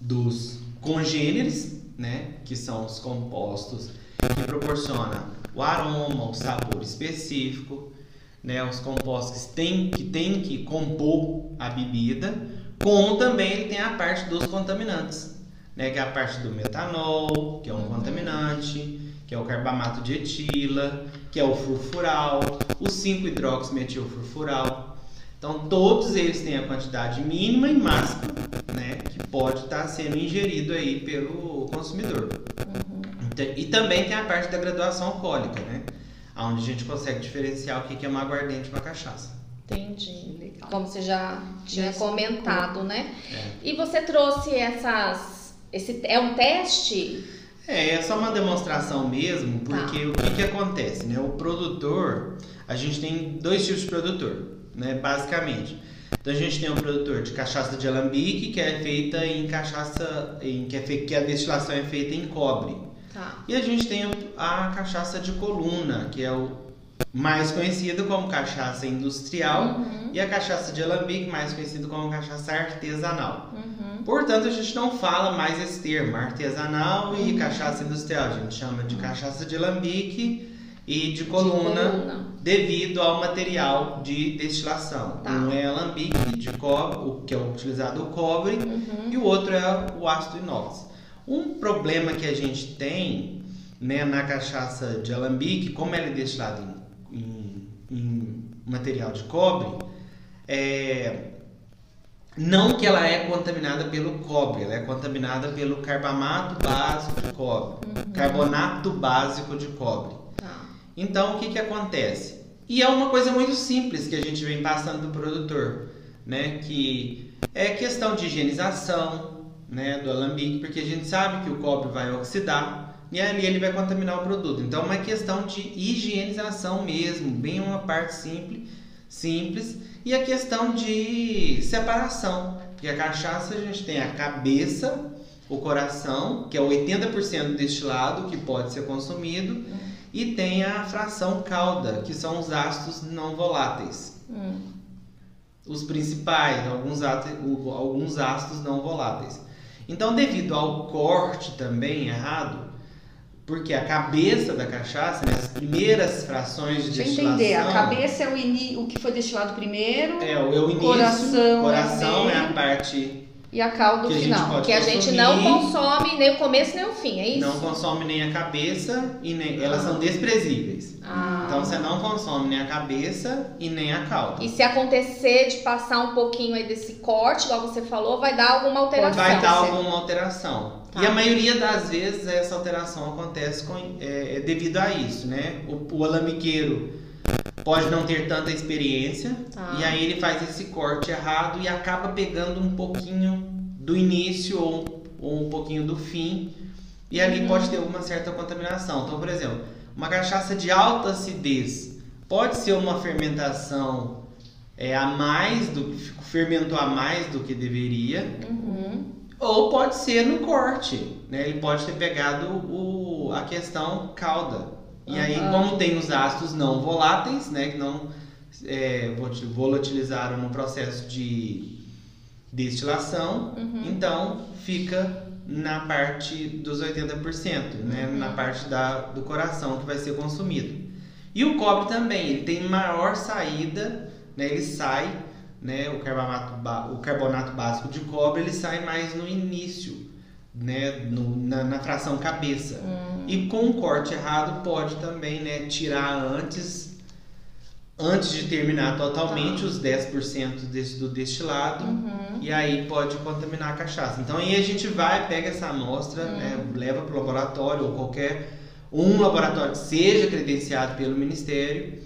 dos congêneres, né, que são os compostos que proporcionam o aroma, o sabor específico, né, os compostos que tem, que tem que compor a bebida, como também ele tem a parte dos contaminantes, né, que é a parte do metanol, que é um contaminante, que é o carbamato de etila, que é o furfural, o 5-hidroximetilfurfural. Então, todos eles têm a quantidade mínima e máxima, né, que pode estar sendo ingerido aí pelo consumidor. Uhum. E também tem a parte da graduação alcoólica, né? Onde a gente consegue diferenciar o que é uma aguardente e uma cachaça. Entendi. Legal. Como você já tinha comentado, né? É. E você trouxe essas. Esse, é um teste? É, é só uma demonstração mesmo, porque tá. o que, que acontece, né? O produtor, a gente tem dois tipos de produtor, né? Basicamente. Então a gente tem um produtor de cachaça de alambique, que é feita em cachaça, em, que, é fe, que a destilação é feita em cobre. Tá. E a gente tem a cachaça de coluna, que é o mais conhecido como cachaça industrial, uhum. e a cachaça de alambique, mais conhecido como cachaça artesanal. Uhum. Portanto, a gente não fala mais esse termo, artesanal uhum. e cachaça industrial. A gente chama de cachaça de alambique e de coluna, de coluna. devido ao material de destilação. Tá. Um é alambique de cobre, o que é utilizado o cobre, uhum. e o outro é o ácido inox. Um problema que a gente tem né, na cachaça de alambique, como ela é destilada em, em, em material de cobre, é, não que ela é contaminada pelo cobre, ela é contaminada pelo carbamato básico de cobre, uhum. carbonato básico de cobre. Tá. Então, o que, que acontece? E é uma coisa muito simples que a gente vem passando para o produtor, né? Que é questão de higienização, né, do alambique, porque a gente sabe que o cobre vai oxidar e ali ele vai contaminar o produto. Então, é uma questão de higienização mesmo, bem uma parte simples, simples e a questão de separação, porque a cachaça a gente tem a cabeça, o coração, que é 80% destilado que pode ser consumido, e tem a fração cauda, que são os ácidos não voláteis. Hum. Os principais, alguns alguns ácidos não voláteis. Então, devido ao corte também errado, porque a cabeça da cachaça, né, as primeiras frações de Deixa destilação... entender, a cabeça é o, in, o que foi destilado primeiro, é, o, é o início, coração, coração é, é a parte e a calda que final. que a gente não consome nem o começo nem o fim, é isso? Não consome nem a cabeça e nem. Elas são desprezíveis. Ah. Então você não consome nem a cabeça e nem a calda. E se acontecer de passar um pouquinho aí desse corte, igual você falou, vai dar alguma alteração? Vai dar alguma alteração. Tá. E a maioria das vezes essa alteração acontece com, é, é devido a isso, né? O, o alambiqueiro pode não ter tanta experiência ah. e aí ele faz esse corte errado e acaba pegando um pouquinho do início ou, ou um pouquinho do fim e ali uhum. pode ter alguma certa contaminação. Então, por exemplo, uma cachaça de alta acidez pode ser uma fermentação é, a mais do fermentou a mais do que deveria uhum. Ou pode ser no corte, né? Ele pode ter pegado o, a questão calda e uhum. aí, como tem os ácidos não voláteis, né, que não é, volatilizaram no processo de destilação, uhum. então fica na parte dos 80%, né, uhum. na parte da, do coração que vai ser consumido. E o cobre também, ele tem maior saída, né, ele sai, né, o, carbonato, o carbonato básico de cobre, ele sai mais no início, né, no, na, na, fração cabeça. Uhum. E com um corte errado pode também né, tirar antes antes de terminar totalmente tá. os 10% desse, do destilado uhum. e aí pode contaminar a cachaça. Então aí a gente vai, pega essa amostra, uhum. né, leva para o laboratório ou qualquer um laboratório que seja credenciado pelo Ministério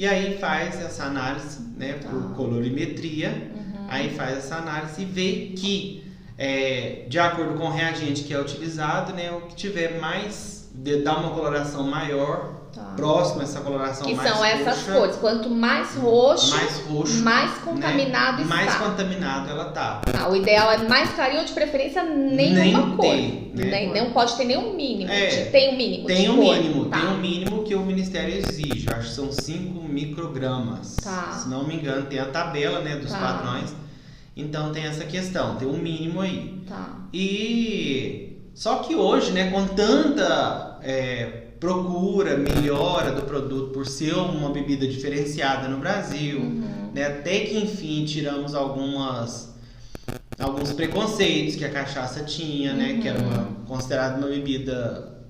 e aí faz essa análise né, por tá. colorimetria, uhum. aí faz essa análise e vê que é, de acordo com o reagente que é utilizado, né, o que tiver mais, dá uma coloração maior Tá. Próximo a essa coloração que mais são essas cores. Quanto mais roxo, mais, roxo, mais contaminado né? está. Mais contaminado ela tá. tá. O ideal é mais clarinho, de preferência nenhuma Nem cor. Tem, né? Nem, não pode ter nenhum mínimo. É, tem um mínimo. Tem um cor. mínimo, tá. tem um mínimo que o Ministério exige. Acho que são 5 microgramas. Tá. Se não me engano, tem a tabela né, dos tá. padrões. Então tem essa questão, tem um mínimo aí. Tá. E só que hoje, né, com tanta é, procura, melhora do produto por ser uma bebida diferenciada no Brasil, uhum. né? Até que enfim tiramos algumas alguns preconceitos que a cachaça tinha, né? Que era uma, uhum. considerada uma bebida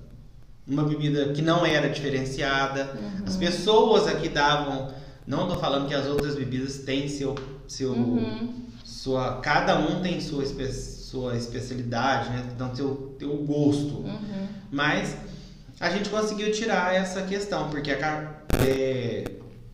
uma bebida que não era diferenciada. Uhum. As pessoas aqui davam, não estou falando que as outras bebidas têm seu seu uhum. sua cada um tem sua espe, sua especialidade, né? Então seu teu gosto. Uhum. Mas a gente conseguiu tirar essa questão, porque a, é,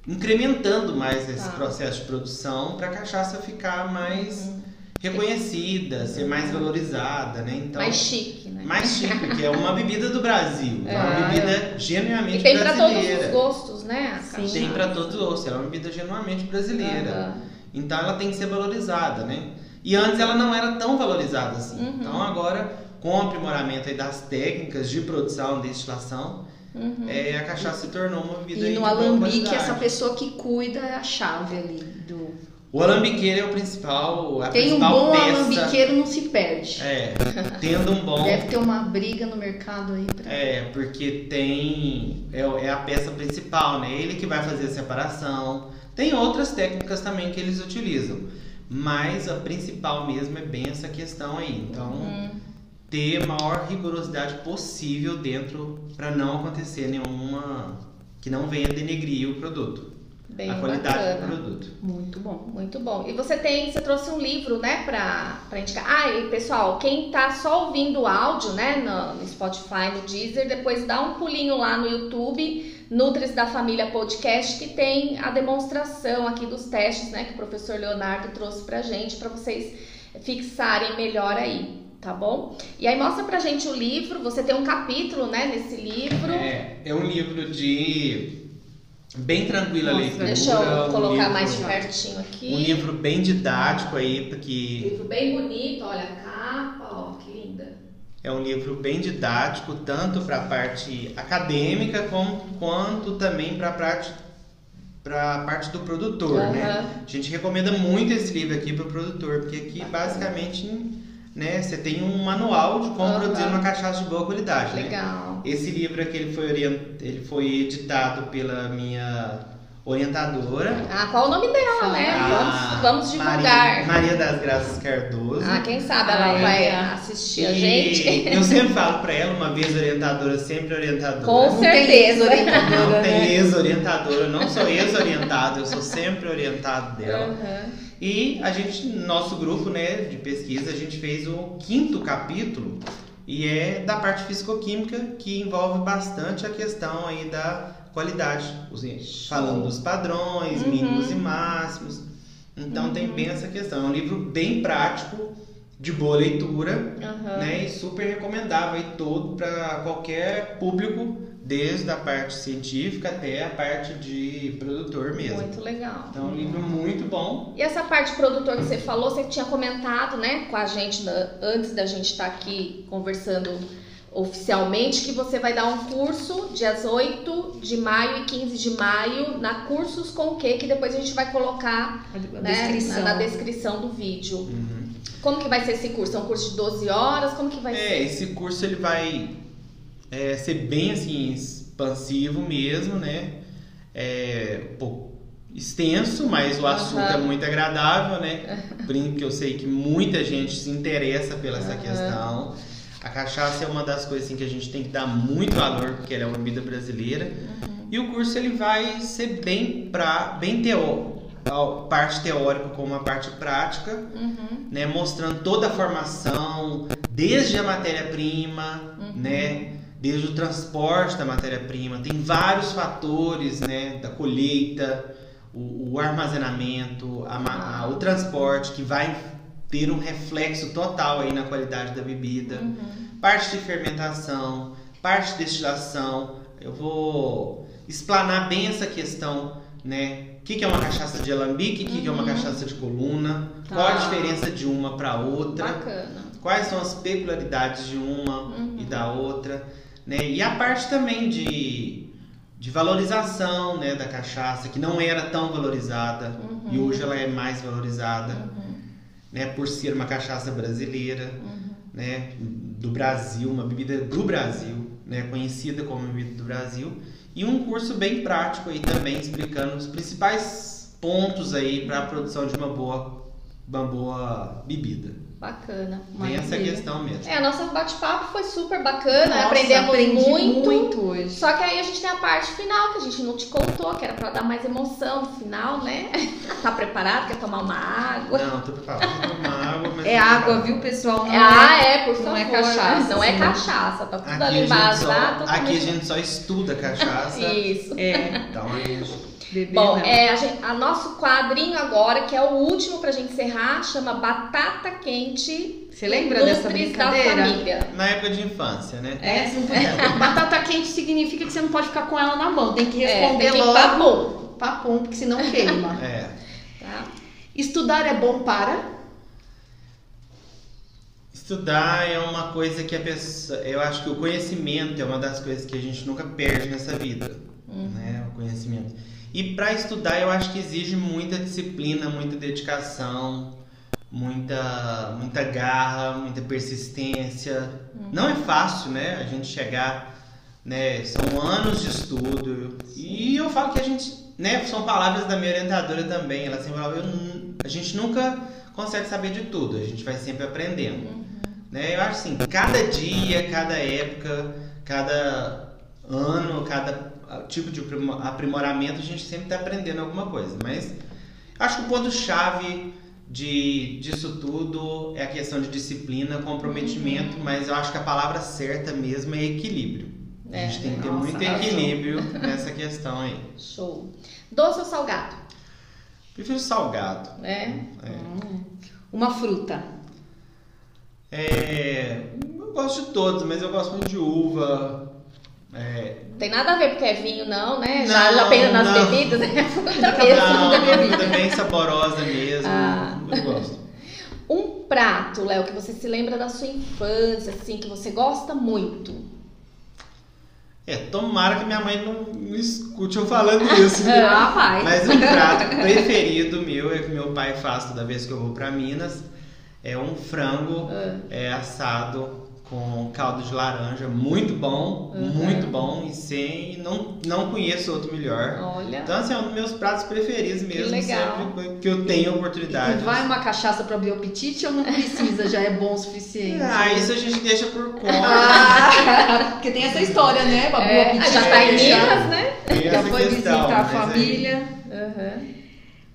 incrementando mais esse tá. processo de produção para a cachaça ficar mais uhum. reconhecida, ser mais valorizada, né? Então, mais chique, né? Mais chique, porque é uma bebida do Brasil, é, é uma bebida é. genuinamente e tem brasileira. Tem para todos os gostos, né? Sim. Tem para todos os gostos, ela é uma bebida genuinamente brasileira. Uhum. Então ela tem que ser valorizada, né? E antes ela não era tão valorizada assim. Uhum. Então agora com o aprimoramento das técnicas de produção, de destilação, uhum. é, a cachaça se tornou uma bebida E no alambique, essa pessoa que cuida é a chave ali do... O alambiqueiro é o principal, a Tem principal um bom peça. alambiqueiro não se perde. É, tendo um bom... Deve ter uma briga no mercado aí. Pra... É, porque tem... É, é a peça principal, né? Ele que vai fazer a separação. Tem outras técnicas também que eles utilizam. Mas a principal mesmo é bem essa questão aí. Então... Uhum ter a maior rigorosidade possível dentro para não acontecer nenhuma que não venha denegrir o produto. Bem a qualidade bacana. do produto. Muito bom, muito bom. E você tem, você trouxe um livro, né, para para indicar. Ah, e pessoal, quem tá só ouvindo o áudio, né, no, no Spotify, no Deezer, depois dá um pulinho lá no YouTube, Nutris da Família Podcast, que tem a demonstração aqui dos testes, né, que o professor Leonardo trouxe pra gente, para vocês fixarem melhor aí tá bom? E aí mostra pra gente o livro, você tem um capítulo, né, nesse livro. É, é um livro de bem tranquila Nossa, leitura. Deixa eu colocar livro, mais pertinho aqui. Um livro bem didático aí, porque... Um livro bem bonito, olha a capa, ó, que linda. É um livro bem didático, tanto para a parte acadêmica como, quanto também para a parte para a parte do produtor, uhum. né? A gente recomenda muito esse livro aqui para o produtor, porque aqui basicamente né, você tem um manual de como uhum. produzir uma cachaça de boa qualidade. Né? Legal. Né? Esse livro aqui ele foi, orient... ele foi editado pela minha orientadora. Ah, qual o nome dela, né? Ah, vamos, vamos divulgar. Maria, Maria, das Graças Cardoso. Ah, quem sabe ela ah, vai assistir a gente. Eu sempre falo para ela, uma vez orientadora, sempre orientadora. Com não certeza, orientadora. Não tem né? ex-orientadora, eu não sou ex-orientado, eu sou sempre orientado dela. Uhum. E a gente, nosso grupo né, de pesquisa, a gente fez o quinto capítulo e é da parte fisicoquímica que envolve bastante a questão aí da qualidade, falando dos padrões, uhum. mínimos e máximos. Então uhum. tem bem essa questão. É um livro bem prático, de boa leitura, uhum. né? E super recomendável aí todo para qualquer público desde a parte científica até a parte de produtor mesmo. Muito legal. Então, é um livro muito bom. E essa parte produtor que você falou, você tinha comentado, né, com a gente antes da gente estar tá aqui conversando oficialmente que você vai dar um curso dias 8 de maio e 15 de maio na cursos com o que que depois a gente vai colocar né, descrição. Na, na, descrição do vídeo. Uhum. Como que vai ser esse curso? É um curso de 12 horas? Como que vai é, ser? É, esse curso ele vai é, ser bem assim expansivo mesmo, né? É, pô, extenso, mas o assunto uhum. é muito agradável, né? Brinco que eu sei que muita gente se interessa pela essa uhum. questão. A cachaça é uma das coisas assim, que a gente tem que dar muito valor, porque ela é uma bebida brasileira. Uhum. E o curso ele vai ser bem para bem teórico, parte teórica como a parte prática, Uhum. né, mostrando toda a formação, desde a matéria-prima, Uhum. né, desde o transporte da matéria-prima, tem vários fatores, né, da colheita, o, o armazenamento, a a- o transporte que vai ter um reflexo total aí na qualidade da bebida, Uhum. parte de fermentação, parte de destilação. Eu vou explanar bem essa questão, né? O que que é uma cachaça de alambique, o que que é uma Uhum. cachaça de coluna, Tá. qual a diferença de uma para outra, Bacana. quais são as peculiaridades de uma Uhum. e da outra, né? E a parte também de, de valorização, né, da cachaça, que não era tão valorizada Uhum. e hoje ela é mais valorizada, Uhum. né, por ser uma cachaça brasileira, Uhum. né, do Brasil, uma bebida do Brasil, né, conhecida como bebida do Brasil, e um curso bem prático aí também explicando os principais pontos aí para a produção de uma boa, uma boa bebida. Bacana. Tem essa Maravilha. questão mesmo. É, nosso bate-papo foi super bacana, Nossa, aprendemos aprendi muito. muito hoje. Só que aí a gente tem a parte final que a gente não te contou, que era pra dar mais emoção no final, né? Tá preparado? Quer tomar uma água? Não, tô preparado tomar água, mas É água, viu, pessoal? Não ah, é, por não favor. é cachaça, Não é cachaça, tá tudo Aqui ali a, gente embaixo, só, tá? aqui a gente só estuda cachaça. Isso. É, Então a gente beber Bom, não. é, a, gente, a nosso quadrinho agora, que é o último pra gente encerrar, chama Batata Quente Você lembra dessa da brincadeira? família. Na época de infância, né? É, pode- Batata quente significa que você não pode ficar com ela na mão. Tem que É, responder tem que logo. papum, Papum, porque senão queima. É. tá? Estudar é bom para? Estudar é uma coisa que a pessoa. Eu acho que o conhecimento é uma das coisas que a gente nunca perde nessa vida. Né? O conhecimento. E para estudar, eu acho que exige muita disciplina, muita dedicação, muita, muita garra, muita persistência. Não é fácil, né? A gente chegar. Né? São anos de estudo. E eu falo que a gente. Né? São palavras da minha orientadora também. Ela sempre falava: a gente nunca consegue saber de tudo, a gente vai sempre aprendendo. Né? Eu acho assim, cada dia, cada época, cada ano, cada tipo de aprimo- aprimoramento, a gente sempre está aprendendo alguma coisa. Mas acho que o ponto-chave de, disso tudo é a questão de disciplina, comprometimento, mas eu acho que a palavra certa mesmo é equilíbrio. A É, gente tem que ter nossa, muito equilíbrio nessa questão aí. Show. Doce ou salgado? Prefiro salgado. É. É. Uma fruta. É, eu gosto de todos, mas eu gosto muito de uva. É, Tem nada a ver porque é vinho, não, né? Não, já, já pensa nas não. bebidas, né? Fruta mesmo. não, bebida. bem saborosa mesmo. Ah. Eu gosto. Um prato, Léo, que você se lembra da sua infância, assim, que você gosta muito. É, tomara que minha mãe não, escute eu falando isso. Ah, vai. Mas o prato preferido meu é que meu pai faz toda vez que eu vou pra Minas. É um frango Ah. é, assado com caldo de laranja, muito bom, Uhum. muito bom e sem não não conheço outro melhor. Olha. Então assim, é um dos meus pratos preferidos mesmo, legal. sempre que eu tenho oportunidade. Vai uma cachaça para abrir o apetite ou não precisa? Já é bom o suficiente? Ah, isso a gente deixa por conta. Ah, porque tem essa história, né? Pra abrir o É, apetite. já tá em É, já. Minas, né? Já foi questão, visitar a aí- família. Aham.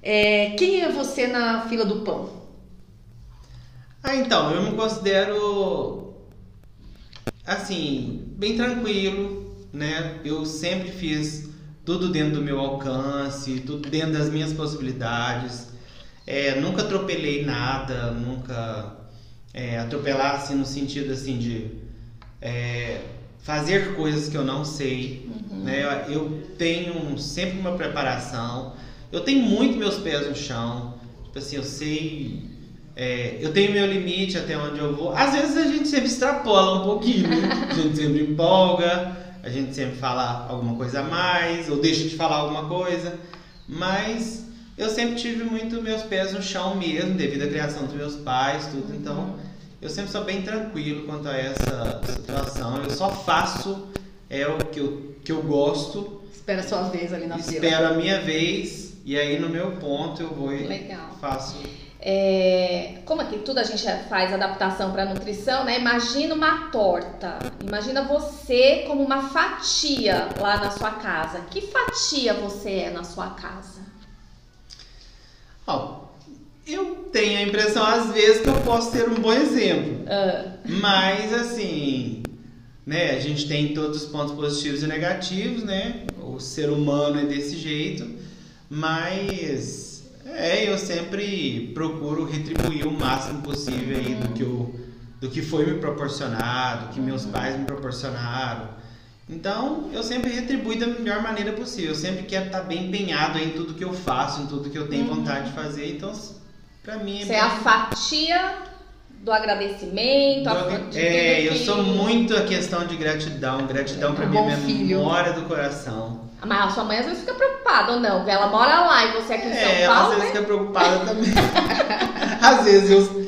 É, quem é você na fila do pão? Ah, então, eu me considero assim, bem tranquilo, né? Eu sempre fiz tudo dentro do meu alcance, tudo dentro das minhas possibilidades. É, nunca atropelei nada, nunca é, atropelar assim no sentido assim de é, fazer coisas que eu não sei. Né? Eu, eu tenho sempre uma preparação. Eu tenho muito meus pés no chão. Tipo assim, eu sei. É, eu tenho meu limite até onde eu vou. Às vezes a gente sempre extrapola um pouquinho, né? A gente sempre empolga, a gente sempre fala alguma coisa a mais, ou deixa de falar alguma coisa. Mas eu sempre tive muito meus pés no chão mesmo, devido à criação dos meus pais, tudo. Então, eu sempre sou bem tranquilo quanto a essa situação. Eu só faço é o que eu, que eu gosto, Espera a sua vez ali na fila. espero a minha vez e aí no meu ponto eu vou e Legal. faço. É, como aqui tudo a gente faz adaptação para nutrição, né? Imagina uma torta. Imagina você como uma fatia lá na sua casa. Que fatia você é na sua casa? Oh, eu tenho a impressão às vezes que eu posso ser um bom exemplo. Uh. Mas assim, né? A gente tem todos os pontos positivos e negativos, né? O ser humano é desse jeito, mas é, eu sempre procuro retribuir o máximo possível aí do que, eu, do que foi me proporcionado, do que meus pais me proporcionaram. Então, eu sempre retribuo da melhor maneira possível. Eu sempre quero estar bem empenhado em tudo que eu faço, em tudo que eu tenho uhum. vontade de fazer. Então, pra mim é Você bem... é a fatia do agradecimento. Do, é, eu sou muito a questão de gratidão. Gratidão é, para mim é minha memória do coração. Mas a sua mãe às vezes fica preocupada ou não? Ela mora lá e você aqui em São é, Paulo. Às vezes né? fica preocupada também. às vezes eu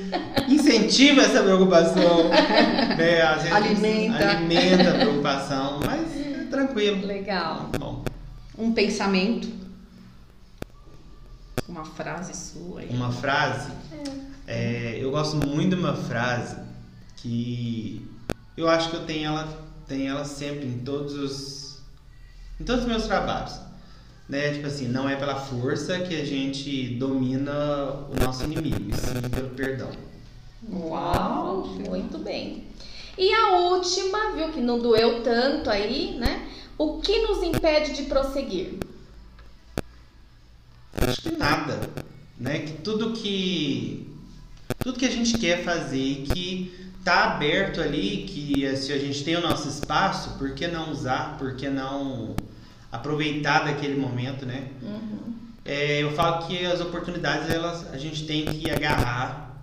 incentivo essa preocupação. Né? Às vezes alimenta. Alimenta a preocupação, mas é tranquilo. Legal. Bom. Um pensamento. Uma frase sua. Aí. Uma frase? É. é. eu gosto muito de uma frase que eu acho que eu tenho ela, tenho ela sempre em todos os em todos os meus trabalhos. Né? Tipo assim, não é pela força que a gente domina o nosso inimigo, e sim pelo perdão. Uau, muito bem. E a última, viu, que não doeu tanto aí, né? O que nos impede de prosseguir? Acho que nada, né? Que tudo que tudo que a gente quer fazer que tá aberto ali, que se a gente tem o nosso espaço, por que não usar? Por que não aproveitar daquele momento, né? Uhum. É, eu falo que as oportunidades elas a gente tem que agarrar,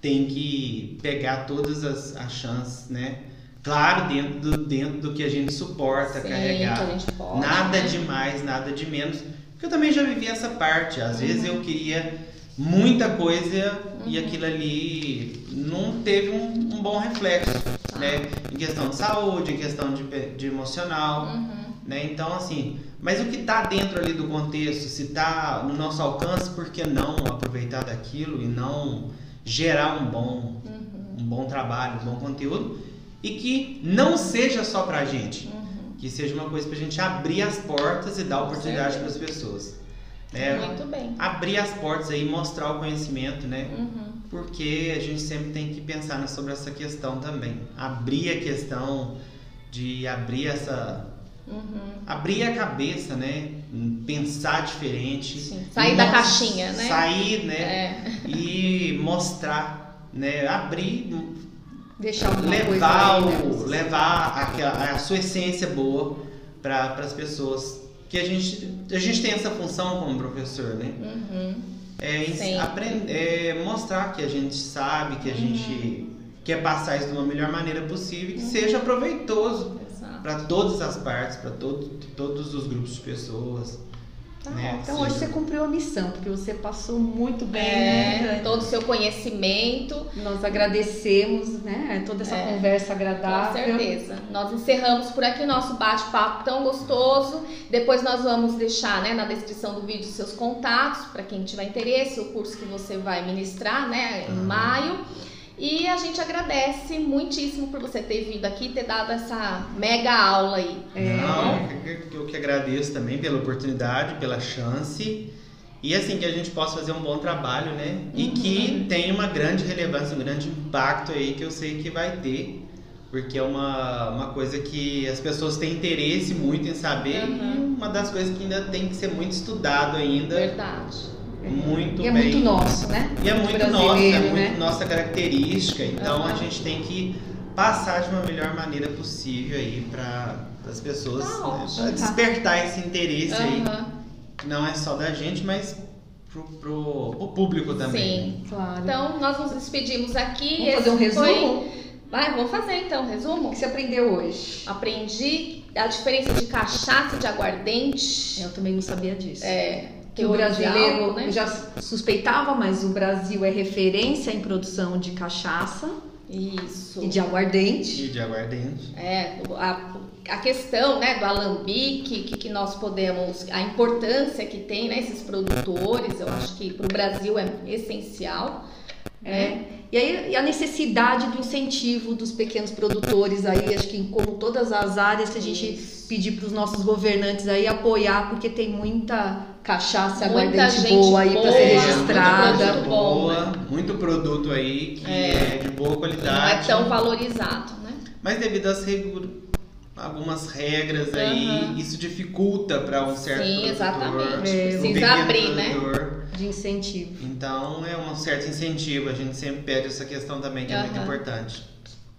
tem que pegar todas as, as chances, né? Claro, dentro do, dentro do que a gente suporta Sim, carregar. Pode, nada né? de mais, nada de menos. Porque eu também já vivi essa parte. Às uhum. vezes eu queria muita coisa uhum. e aquilo ali não teve um, um bom reflexo, ah. né? Em questão de saúde, em questão de, de emocional. Uhum. Né? Então, assim, mas o que está dentro ali do contexto, se está no nosso alcance, por que não aproveitar daquilo e não gerar um bom, uhum. um bom trabalho, um bom conteúdo e que não seja só para a gente, uhum. que seja uma coisa para a gente abrir as portas e dar oportunidade para as pessoas. É, Muito bem. Abrir as portas aí, mostrar o conhecimento, né? Uhum. Porque a gente sempre tem que pensar sobre essa questão também. Abrir a questão de abrir essa Uhum. Abrir a cabeça, né? Pensar diferente. Sim. Sair da caixinha, né? Sair, né? É. E mostrar, né? Abrir, deixar levar aí, né? levar a, a, sua essência boa para as pessoas. Que a gente, a gente tem essa função como professor, né? Uhum. É, aprender, é mostrar que a gente sabe, que a uhum. gente quer passar isso de uma melhor maneira possível, que uhum. seja proveitoso para todas as partes, para todo, todos os grupos de pessoas. Tá né? Então hoje você cumpriu a missão, porque você passou muito bem. É, né? todo o seu conhecimento. Nós agradecemos, né? Toda essa é, conversa agradável. Com certeza. Nós encerramos por aqui o nosso bate-papo tão gostoso. Depois nós vamos deixar né, na descrição do vídeo seus contatos, para quem tiver interesse, o curso que você vai ministrar né, em uhum. maio. E a gente agradece muitíssimo por você ter vindo aqui ter dado essa mega aula aí. É. Não, eu que agradeço também pela oportunidade, pela chance. E assim, que a gente possa fazer um bom trabalho, né? E uhum. que tenha uma grande relevância, um grande impacto aí que eu sei que vai ter. Porque é uma, uma coisa que as pessoas têm interesse muito em saber. Uhum. E uma das coisas que ainda tem que ser muito estudado ainda. Verdade muito e é bem. muito nosso, né? E é muito nosso, é muito né? nossa característica. Então uhum. a gente tem que passar de uma melhor maneira possível aí para as pessoas, tá né? para despertar esse interesse uhum. aí. Não é só da gente, mas pro, pro, pro público também. Sim, claro. Então nós nos despedimos aqui. Vamos fazer um resumo? Foi... Vai, vamos fazer então, resumo. O que você aprendeu hoje? Aprendi a diferença de cachaça e de aguardente. Eu também não sabia disso. É, que o brasileiro álcool, né? já suspeitava, mas o Brasil é referência em produção de cachaça. Isso. E de aguardente. E de aguardente. É, a, a questão né, do alambique, que, que nós podemos, a importância que tem né, esses produtores, eu acho que para o Brasil é essencial. É. Né? E aí e a necessidade do incentivo dos pequenos produtores aí, acho que em como todas as áreas que a gente Isso. pedir para os nossos governantes aí apoiar, porque tem muita cachaça aguardente boa aí para ser registrada. Muito boa, muito produto aí que é. é. de boa qualidade. Não é tão valorizado, né? Mas devido às algumas regras uhum. aí, isso dificulta para um certo Sim, produtor, exatamente. Precisa abrir, né? De incentivo. Então é um certo incentivo, a gente sempre pede essa questão também que uhum. é muito importante.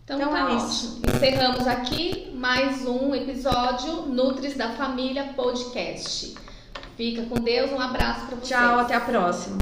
Então, então tá é isso. Encerramos aqui mais um episódio Nutris da Família Podcast. Fica com Deus, um abraço para vocês. Tchau, até a próxima.